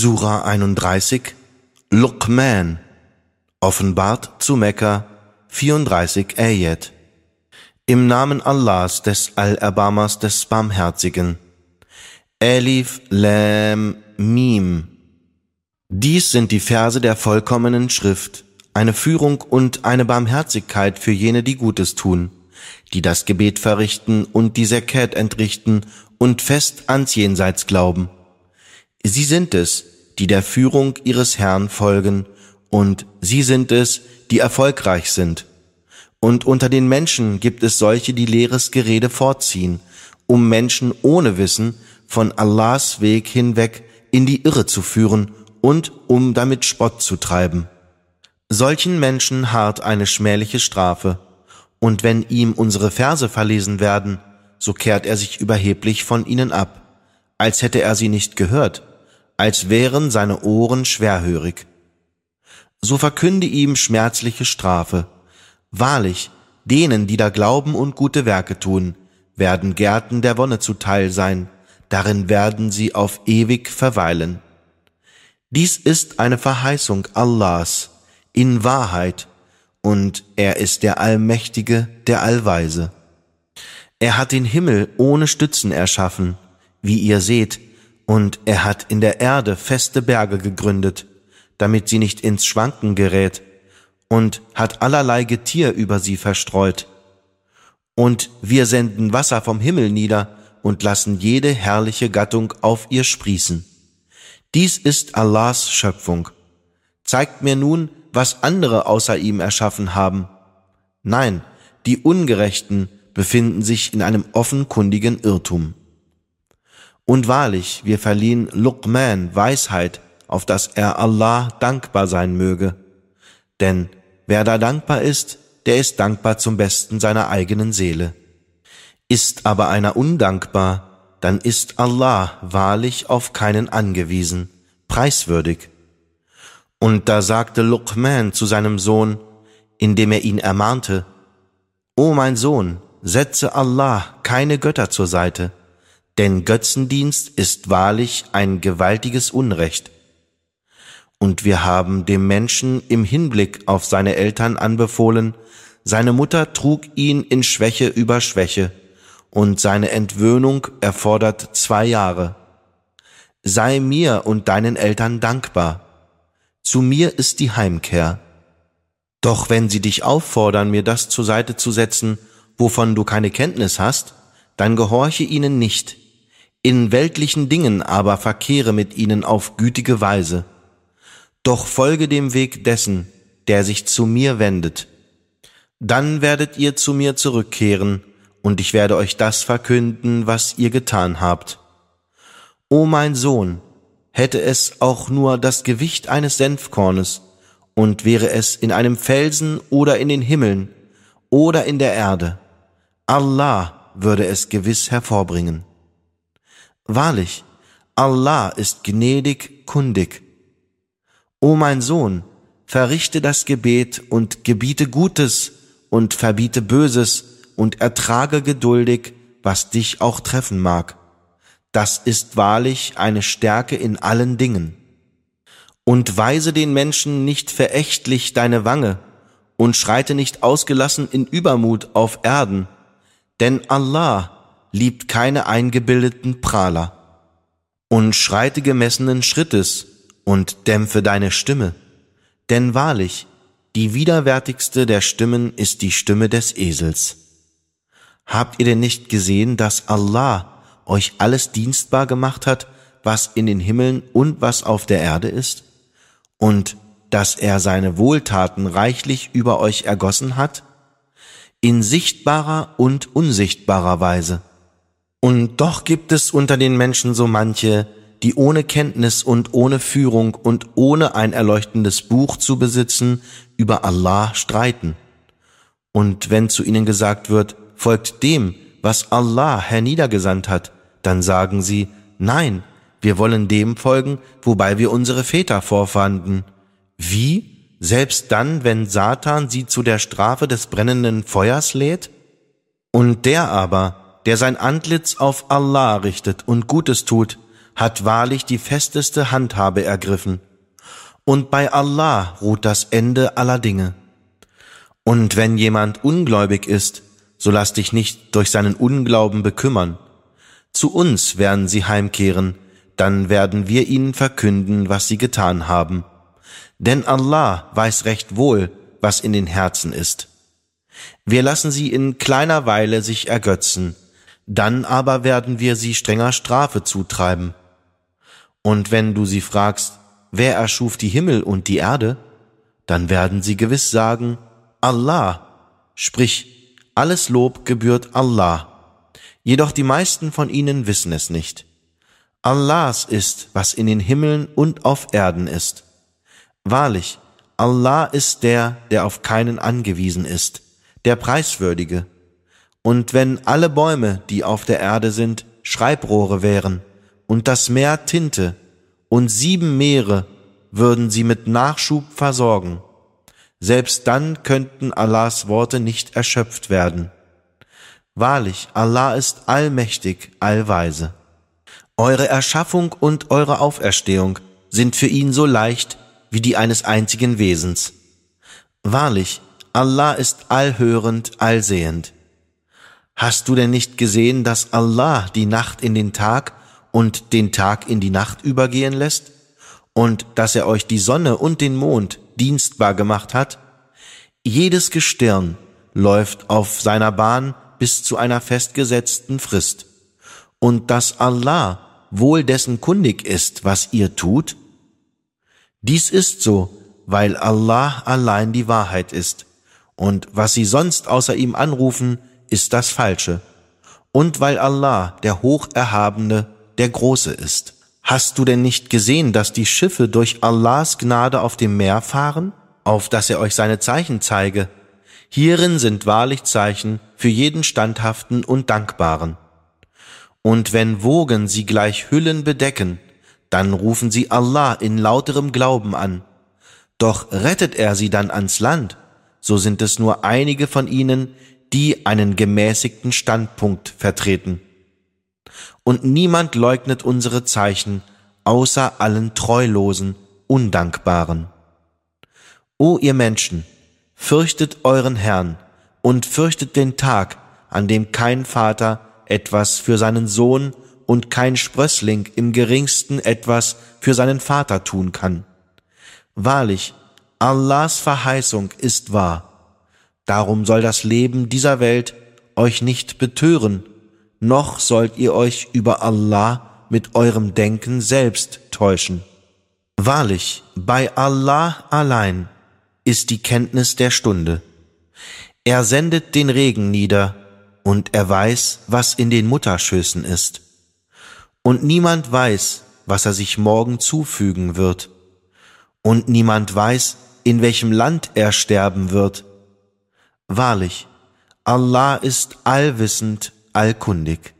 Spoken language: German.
Sura 31 Luqman Offenbart zu Mekka 34 Ayat. Im Namen Allahs des Allerbarmers des Barmherzigen. Elif Lam Mim. Dies sind die Verse der vollkommenen Schrift, eine Führung und eine Barmherzigkeit für jene, die Gutes tun, die das Gebet verrichten und die Zakat entrichten und fest ans Jenseits glauben. Sie sind es, die der Führung ihres Herrn folgen, und sie sind es, die erfolgreich sind. Und unter den Menschen gibt es solche, die leeres Gerede vorziehen, um Menschen ohne Wissen von Allahs Weg hinweg in die Irre zu führen und um damit Spott zu treiben. Solchen Menschen hart eine schmähliche Strafe, und wenn ihm unsere Verse verlesen werden, so kehrt er sich überheblich von ihnen ab, als hätte er sie nicht gehört als wären seine Ohren schwerhörig. So verkünde ihm schmerzliche Strafe. Wahrlich, denen, die da glauben und gute Werke tun, werden Gärten der Wonne zuteil sein, darin werden sie auf ewig verweilen. Dies ist eine Verheißung Allahs in Wahrheit, und er ist der Allmächtige, der Allweise. Er hat den Himmel ohne Stützen erschaffen, wie ihr seht, und er hat in der Erde feste Berge gegründet, damit sie nicht ins Schwanken gerät, und hat allerlei Getier über sie verstreut. Und wir senden Wasser vom Himmel nieder und lassen jede herrliche Gattung auf ihr sprießen. Dies ist Allahs Schöpfung. Zeigt mir nun, was andere außer ihm erschaffen haben. Nein, die Ungerechten befinden sich in einem offenkundigen Irrtum. Und wahrlich, wir verliehen Luqman Weisheit, auf dass er Allah dankbar sein möge. Denn wer da dankbar ist, der ist dankbar zum Besten seiner eigenen Seele. Ist aber einer undankbar, dann ist Allah wahrlich auf keinen angewiesen, preiswürdig. Und da sagte Luqman zu seinem Sohn, indem er ihn ermahnte, O mein Sohn, setze Allah keine Götter zur Seite, denn Götzendienst ist wahrlich ein gewaltiges Unrecht. Und wir haben dem Menschen im Hinblick auf seine Eltern anbefohlen, seine Mutter trug ihn in Schwäche über Schwäche, und seine Entwöhnung erfordert zwei Jahre. Sei mir und deinen Eltern dankbar. Zu mir ist die Heimkehr. Doch wenn sie dich auffordern, mir das zur Seite zu setzen, wovon du keine Kenntnis hast, dann gehorche ihnen nicht, in weltlichen Dingen aber verkehre mit ihnen auf gütige Weise. Doch folge dem Weg dessen, der sich zu mir wendet. Dann werdet ihr zu mir zurückkehren, und ich werde euch das verkünden, was ihr getan habt. O mein Sohn, hätte es auch nur das Gewicht eines Senfkornes, und wäre es in einem Felsen oder in den Himmeln oder in der Erde, Allah würde es gewiss hervorbringen. Wahrlich, Allah ist gnädig, kundig. O mein Sohn, verrichte das Gebet und gebiete Gutes und verbiete Böses und ertrage geduldig, was dich auch treffen mag. Das ist wahrlich eine Stärke in allen Dingen. Und weise den Menschen nicht verächtlich deine Wange und schreite nicht ausgelassen in Übermut auf Erden, denn Allah liebt keine eingebildeten Prahler. Und schreite gemessenen Schrittes und dämpfe deine Stimme, denn wahrlich, die widerwärtigste der Stimmen ist die Stimme des Esels. Habt ihr denn nicht gesehen, dass Allah euch alles dienstbar gemacht hat, was in den Himmeln und was auf der Erde ist? Und dass er seine Wohltaten reichlich über euch ergossen hat? In sichtbarer und unsichtbarer Weise. Und doch gibt es unter den Menschen so manche, die ohne Kenntnis und ohne Führung und ohne ein erleuchtendes Buch zu besitzen, über Allah streiten. Und wenn zu ihnen gesagt wird, folgt dem, was Allah herniedergesandt hat, dann sagen sie, nein, wir wollen dem folgen, wobei wir unsere Väter vorfanden. Wie? Selbst dann, wenn Satan sie zu der Strafe des brennenden Feuers lädt? Und der aber, der sein Antlitz auf Allah richtet und Gutes tut, hat wahrlich die festeste Handhabe ergriffen, und bei Allah ruht das Ende aller Dinge. Und wenn jemand ungläubig ist, so lass dich nicht durch seinen Unglauben bekümmern. Zu uns werden sie heimkehren, dann werden wir ihnen verkünden, was sie getan haben. Denn Allah weiß recht wohl, was in den Herzen ist. Wir lassen sie in kleiner Weile sich ergötzen, dann aber werden wir sie strenger Strafe zutreiben. Und wenn du sie fragst, wer erschuf die Himmel und die Erde, dann werden sie gewiss sagen, Allah, sprich, alles Lob gebührt Allah. Jedoch die meisten von ihnen wissen es nicht. Allahs ist, was in den Himmeln und auf Erden ist. Wahrlich, Allah ist der, der auf keinen angewiesen ist, der Preiswürdige. Und wenn alle Bäume, die auf der Erde sind, Schreibrohre wären, und das Meer Tinte, und sieben Meere würden sie mit Nachschub versorgen, selbst dann könnten Allahs Worte nicht erschöpft werden. Wahrlich, Allah ist allmächtig, allweise. Eure Erschaffung und eure Auferstehung sind für ihn so leicht wie die eines einzigen Wesens. Wahrlich, Allah ist allhörend, allsehend. Hast du denn nicht gesehen, dass Allah die Nacht in den Tag und den Tag in die Nacht übergehen lässt? Und dass er euch die Sonne und den Mond dienstbar gemacht hat? Jedes Gestirn läuft auf seiner Bahn bis zu einer festgesetzten Frist. Und dass Allah wohl dessen kundig ist, was ihr tut? Dies ist so, weil Allah allein die Wahrheit ist, und was sie sonst außer ihm anrufen, ist das Falsche, und weil Allah, der Hocherhabene, der Große ist. Hast du denn nicht gesehen, dass die Schiffe durch Allahs Gnade auf dem Meer fahren, auf dass er euch seine Zeichen zeige? Hierin sind wahrlich Zeichen für jeden Standhaften und Dankbaren. Und wenn Wogen sie gleich Hüllen bedecken, dann rufen sie Allah in lauterem Glauben an. Doch rettet er sie dann ans Land, so sind es nur einige von ihnen, die einen gemäßigten Standpunkt vertreten. Und niemand leugnet unsere Zeichen, außer allen Treulosen, Undankbaren. O ihr Menschen, fürchtet euren Herrn und fürchtet den Tag, an dem kein Vater etwas für seinen Sohn und kein Sprössling im geringsten etwas für seinen Vater tun kann. Wahrlich, Allahs Verheißung ist wahr. Darum soll das Leben dieser Welt euch nicht betören, noch sollt ihr euch über Allah mit eurem Denken selbst täuschen. Wahrlich, bei Allah allein ist die Kenntnis der Stunde. Er sendet den Regen nieder, und er weiß, was in den Mutterschößen ist. Und niemand weiß, was er sich morgen zufügen wird. Und niemand weiß, in welchem Land er sterben wird. Wahrlich, Allah ist allwissend, allkundig.